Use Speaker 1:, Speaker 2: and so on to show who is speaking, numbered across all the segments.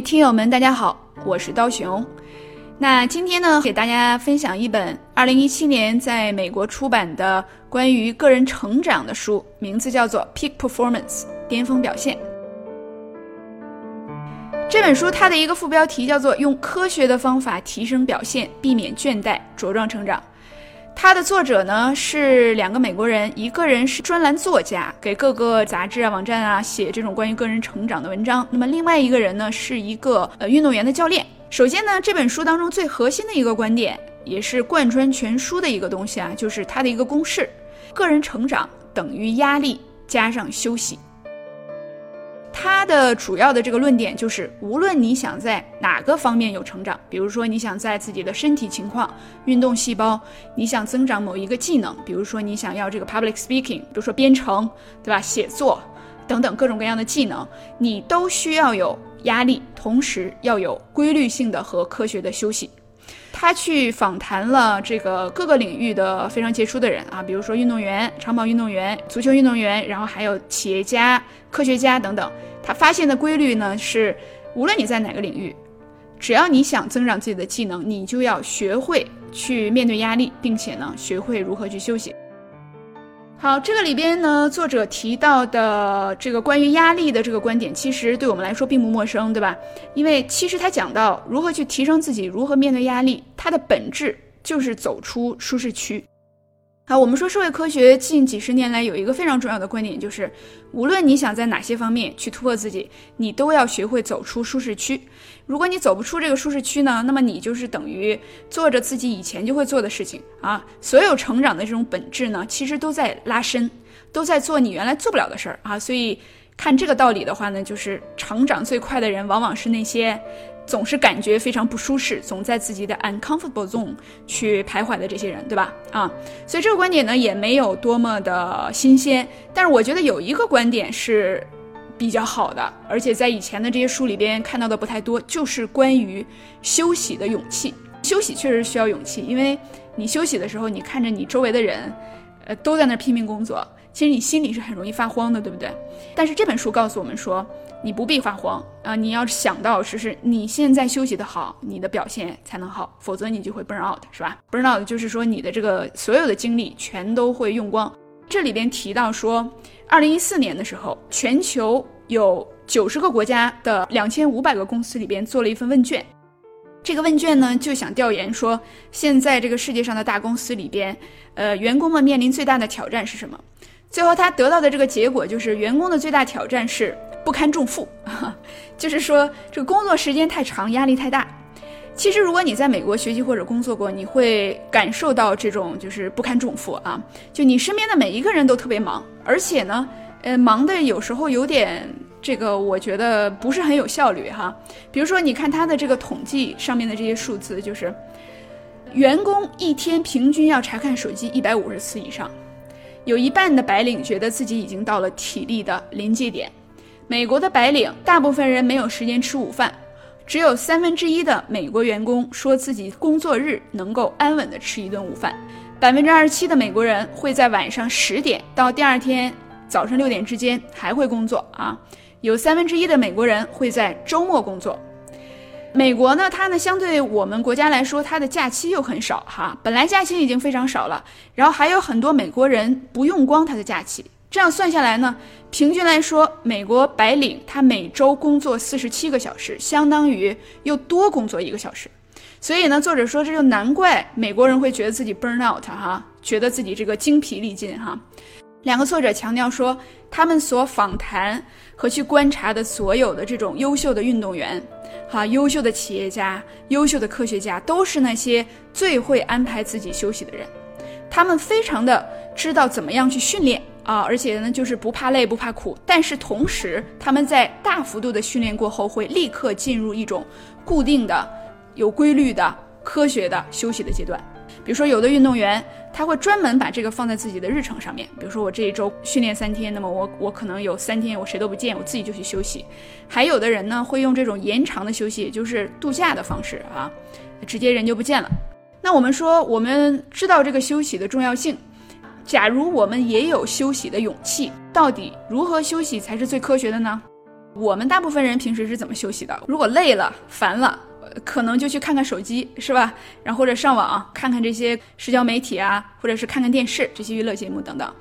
Speaker 1: 听友们，大家好，我是刀熊。那今天呢，给大家分享一本2017年在美国出版的关于个人成长的书，名字叫做《Peak Performance》巅峰表现。这本书它的一个副标题叫做“用科学的方法提升表现，避免倦怠，茁壮成长”。它的作者呢是两个美国人，一个人是专栏作家，给各个杂志啊、网站啊写这种关于个人成长的文章；那么另外一个人呢是一个呃运动员的教练。首先呢，这本书当中最核心的一个观点，也是贯穿全书的一个东西啊，就是它的一个公式：个人成长等于压力加上休息。的主要的这个论点就是，无论你想在哪个方面有成长，比如说你想在自己的身体情况、运动细胞，你想增长某一个技能，比如说你想要这个 public speaking，比如说编程，对吧？写作等等各种各样的技能，你都需要有压力，同时要有规律性的和科学的休息。他去访谈了这个各个领域的非常杰出的人啊，比如说运动员、长跑运动员、足球运动员，然后还有企业家、科学家等等。他发现的规律呢是，无论你在哪个领域，只要你想增长自己的技能，你就要学会去面对压力，并且呢学会如何去休息。好，这个里边呢，作者提到的这个关于压力的这个观点，其实对我们来说并不陌生，对吧？因为其实他讲到如何去提升自己，如何面对压力，它的本质就是走出舒适区。好，我们说社会科学近几十年来有一个非常重要的观点，就是无论你想在哪些方面去突破自己，你都要学会走出舒适区。如果你走不出这个舒适区呢，那么你就是等于做着自己以前就会做的事情啊。所有成长的这种本质呢，其实都在拉伸，都在做你原来做不了的事儿啊。所以看这个道理的话呢，就是成长最快的人，往往是那些。总是感觉非常不舒适，总在自己的 uncomfortable zone 去徘徊的这些人，对吧？啊，所以这个观点呢也没有多么的新鲜，但是我觉得有一个观点是比较好的，而且在以前的这些书里边看到的不太多，就是关于休息的勇气。休息确实需要勇气，因为你休息的时候，你看着你周围的人，呃，都在那拼命工作，其实你心里是很容易发慌的，对不对？但是这本书告诉我们说。你不必发慌啊！你要想到，是是你现在休息的好，你的表现才能好，否则你就会 burn out，是吧？burn out 就是说你的这个所有的精力全都会用光。这里边提到说，二零一四年的时候，全球有九十个国家的两千五百个公司里边做了一份问卷，这个问卷呢就想调研说，现在这个世界上的大公司里边，呃，员工们面临最大的挑战是什么？最后他得到的这个结果就是，员工的最大挑战是。不堪重负，就是说这个工作时间太长，压力太大。其实如果你在美国学习或者工作过，你会感受到这种就是不堪重负啊。就你身边的每一个人都特别忙，而且呢，呃，忙的有时候有点这个，我觉得不是很有效率哈。比如说，你看他的这个统计上面的这些数字，就是员工一天平均要查看手机一百五十次以上，有一半的白领觉得自己已经到了体力的临界点。美国的白领大部分人没有时间吃午饭，只有三分之一的美国员工说自己工作日能够安稳的吃一顿午饭，百分之二十七的美国人会在晚上十点到第二天早上六点之间还会工作啊，有三分之一的美国人会在周末工作，美国呢，它呢相对我们国家来说，它的假期又很少哈。本来假期已经非常少了，然后还有很多美国人不用光他的假期。这样算下来呢，平均来说，美国白领他每周工作四十七个小时，相当于又多工作一个小时。所以呢，作者说这就难怪美国人会觉得自己 burn out 哈，觉得自己这个精疲力尽哈。两个作者强调说，他们所访谈和去观察的所有的这种优秀的运动员。哈，优秀的企业家、优秀的科学家，都是那些最会安排自己休息的人。他们非常的知道怎么样去训练啊，而且呢，就是不怕累、不怕苦。但是同时，他们在大幅度的训练过后，会立刻进入一种固定的、有规律的、科学的休息的阶段。比如说，有的运动员他会专门把这个放在自己的日程上面。比如说，我这一周训练三天，那么我我可能有三天我谁都不见，我自己就去休息。还有的人呢，会用这种延长的休息，也就是度假的方式啊，直接人就不见了。那我们说，我们知道这个休息的重要性。假如我们也有休息的勇气，到底如何休息才是最科学的呢？我们大部分人平时是怎么休息的？如果累了、烦了。可能就去看看手机，是吧？然后或者上网看看这些社交媒体啊，或者是看看电视这些娱乐节目等等。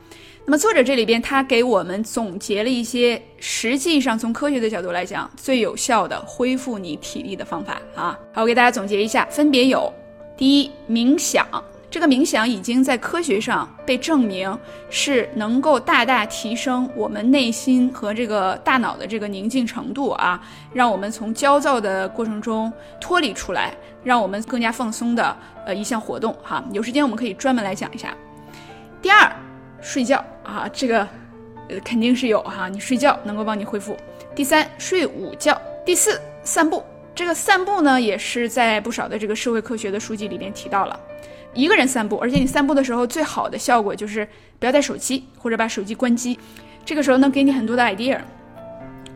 Speaker 1: 那么作者这里边他给我们总结了一些实际上从科学的角度来讲最有效的恢复你体力的方法啊。好，我给大家总结一下，分别有：第一，冥想。这个冥想已经在科学上被证明是能够大大提升我们内心和这个大脑的这个宁静程度啊，让我们从焦躁的过程中脱离出来，让我们更加放松的呃一项活动哈。有时间我们可以专门来讲一下。第二，睡觉啊，这个呃肯定是有哈，你睡觉能够帮你恢复。第三，睡午觉。第四，散步。这个散步呢，也是在不少的这个社会科学的书籍里边提到了。一个人散步，而且你散步的时候最好的效果就是不要带手机或者把手机关机，这个时候能给你很多的 idea。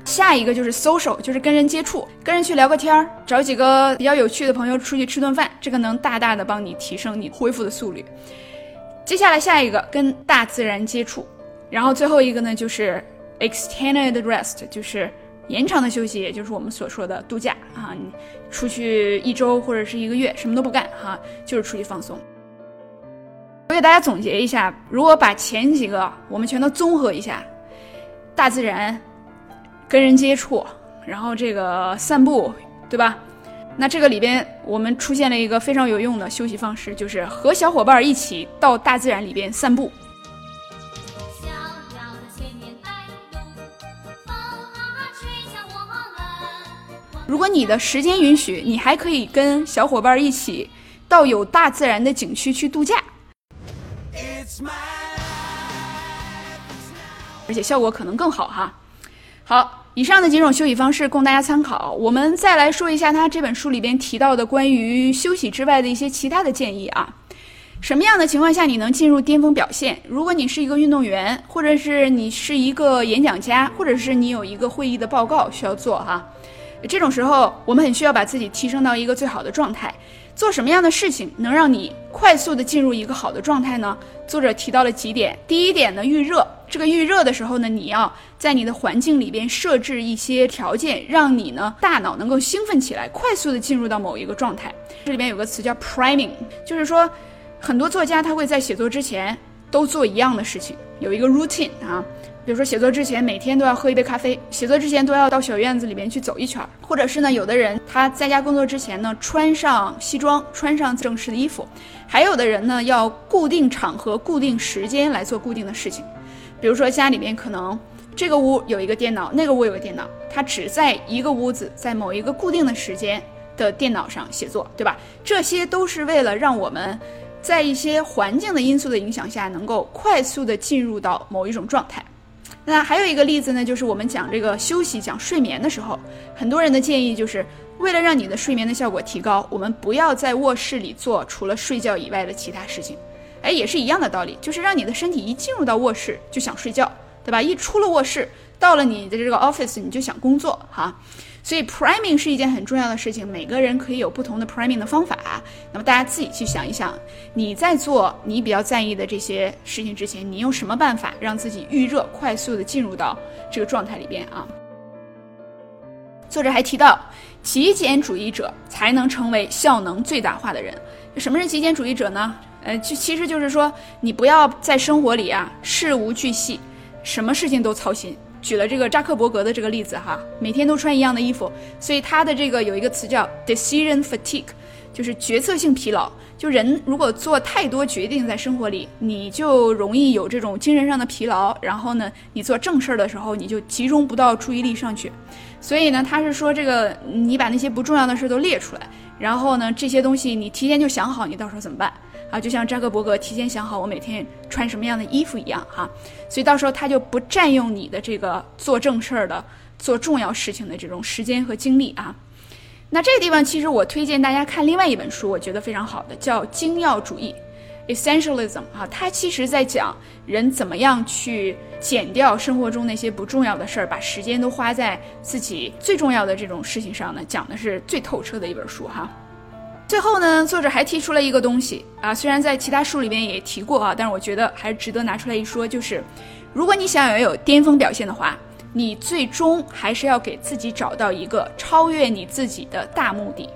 Speaker 1: 下一个就是 social，就是跟人接触，跟人去聊个天儿，找几个比较有趣的朋友出去吃顿饭，这个能大大的帮你提升你恢复的速率。接下来下一个跟大自然接触，然后最后一个呢就是 extended rest，就是。延长的休息，也就是我们所说的度假啊，你出去一周或者是一个月，什么都不干哈，就是出去放松。我给大家总结一下，如果把前几个我们全都综合一下，大自然、跟人接触，然后这个散步，对吧？那这个里边我们出现了一个非常有用的休息方式，就是和小伙伴一起到大自然里边散步。如果你的时间允许，你还可以跟小伙伴一起到有大自然的景区去度假，而且效果可能更好哈。好，以上的几种休息方式供大家参考。我们再来说一下他这本书里边提到的关于休息之外的一些其他的建议啊。什么样的情况下你能进入巅峰表现？如果你是一个运动员，或者是你是一个演讲家，或者是你有一个会议的报告需要做哈。这种时候，我们很需要把自己提升到一个最好的状态。做什么样的事情能让你快速的进入一个好的状态呢？作者提到了几点。第一点呢，预热。这个预热的时候呢，你要在你的环境里边设置一些条件，让你呢大脑能够兴奋起来，快速的进入到某一个状态。这里边有个词叫 priming，就是说，很多作家他会在写作之前都做一样的事情，有一个 routine 啊。比如说写作之前每天都要喝一杯咖啡，写作之前都要到小院子里面去走一圈，或者是呢，有的人他在家工作之前呢，穿上西装，穿上正式的衣服，还有的人呢，要固定场合、固定时间来做固定的事情。比如说家里面可能这个屋有一个电脑，那个屋有个电脑，他只在一个屋子，在某一个固定的时间的电脑上写作，对吧？这些都是为了让我们在一些环境的因素的影响下，能够快速的进入到某一种状态。那还有一个例子呢，就是我们讲这个休息、讲睡眠的时候，很多人的建议就是为了让你的睡眠的效果提高，我们不要在卧室里做除了睡觉以外的其他事情。哎，也是一样的道理，就是让你的身体一进入到卧室就想睡觉，对吧？一出了卧室，到了你的这个 office，你就想工作，哈。所以 priming 是一件很重要的事情，每个人可以有不同的 priming 的方法。那么大家自己去想一想，你在做你比较在意的这些事情之前，你用什么办法让自己预热，快速的进入到这个状态里边啊？作者还提到，极简主义者才能成为效能最大化的人。什么是极简主义者呢？呃，就其实就是说，你不要在生活里啊事无巨细，什么事情都操心。举了这个扎克伯格的这个例子哈，每天都穿一样的衣服，所以他的这个有一个词叫 decision fatigue，就是决策性疲劳。就人如果做太多决定在生活里，你就容易有这种精神上的疲劳。然后呢，你做正事儿的时候，你就集中不到注意力上去。所以呢，他是说这个你把那些不重要的事都列出来，然后呢，这些东西你提前就想好，你到时候怎么办？啊，就像扎克伯格提前想好我每天穿什么样的衣服一样哈，所以到时候他就不占用你的这个做正事儿的、做重要事情的这种时间和精力啊。那这个地方其实我推荐大家看另外一本书，我觉得非常好的，叫《精要主义》（Essentialism） 啊，它其实在讲人怎么样去减掉生活中那些不重要的事儿，把时间都花在自己最重要的这种事情上呢，讲的是最透彻的一本书哈。最后呢，作者还提出了一个东西啊，虽然在其他书里边也提过啊，但是我觉得还是值得拿出来一说，就是如果你想要有巅峰表现的话，你最终还是要给自己找到一个超越你自己的大目的。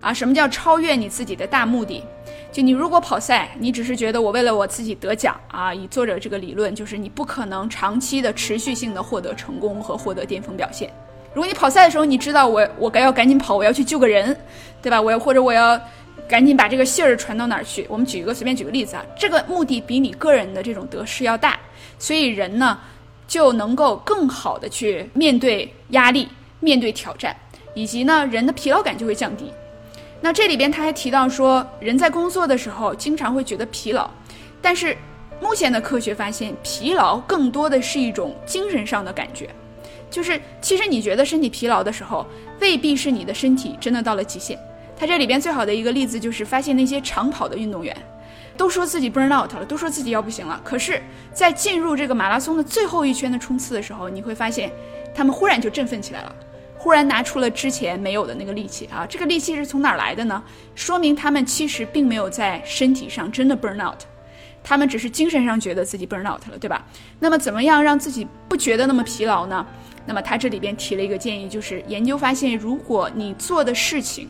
Speaker 1: 啊，什么叫超越你自己的大目的？就你如果跑赛，你只是觉得我为了我自己得奖啊，以作者这个理论，就是你不可能长期的持续性的获得成功和获得巅峰表现。如果你跑赛的时候，你知道我我该要赶紧跑，我要去救个人，对吧？我要或者我要赶紧把这个信儿传到哪儿去？我们举一个随便举个例子啊，这个目的比你个人的这种得失要大，所以人呢就能够更好的去面对压力、面对挑战，以及呢人的疲劳感就会降低。那这里边他还提到说，人在工作的时候经常会觉得疲劳，但是目前的科学发现，疲劳更多的是一种精神上的感觉。就是，其实你觉得身体疲劳的时候，未必是你的身体真的到了极限。他这里边最好的一个例子就是，发现那些长跑的运动员，都说自己 burn out 了，都说自己要不行了。可是，在进入这个马拉松的最后一圈的冲刺的时候，你会发现，他们忽然就振奋起来了，忽然拿出了之前没有的那个力气啊！这个力气是从哪儿来的呢？说明他们其实并没有在身体上真的 burn out。他们只是精神上觉得自己 burn out 了，对吧？那么怎么样让自己不觉得那么疲劳呢？那么他这里边提了一个建议，就是研究发现，如果你做的事情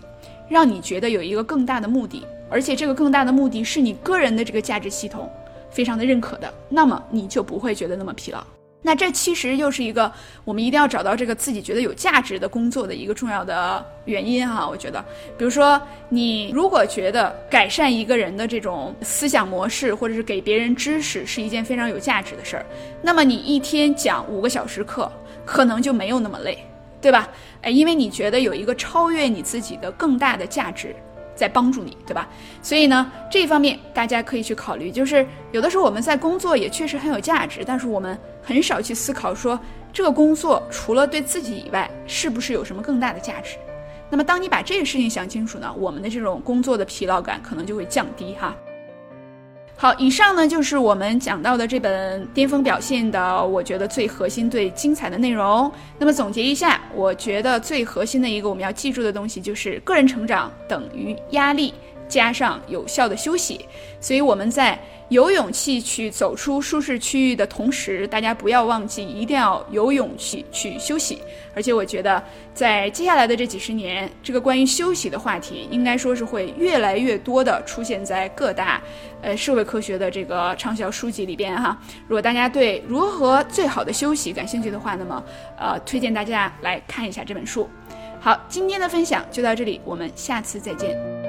Speaker 1: 让你觉得有一个更大的目的，而且这个更大的目的是你个人的这个价值系统非常的认可的，那么你就不会觉得那么疲劳。那这其实又是一个我们一定要找到这个自己觉得有价值的工作的一个重要的原因哈。我觉得，比如说你如果觉得改善一个人的这种思想模式，或者是给别人知识是一件非常有价值的事儿，那么你一天讲五个小时课，可能就没有那么累，对吧？哎，因为你觉得有一个超越你自己的更大的价值。在帮助你，对吧？所以呢，这一方面大家可以去考虑。就是有的时候我们在工作也确实很有价值，但是我们很少去思考说这个工作除了对自己以外，是不是有什么更大的价值？那么当你把这个事情想清楚呢，我们的这种工作的疲劳感可能就会降低哈。好，以上呢就是我们讲到的这本《巅峰表现》的，我觉得最核心、最精彩的内容。那么总结一下，我觉得最核心的一个我们要记住的东西就是个人成长等于压力加上有效的休息。所以我们在。有勇气去走出舒适区域的同时，大家不要忘记，一定要有勇气去休息。而且，我觉得在接下来的这几十年，这个关于休息的话题，应该说是会越来越多的出现在各大呃社会科学的这个畅销书籍里边哈。如果大家对如何最好的休息感兴趣的话，那么呃，推荐大家来看一下这本书。好，今天的分享就到这里，我们下次再见。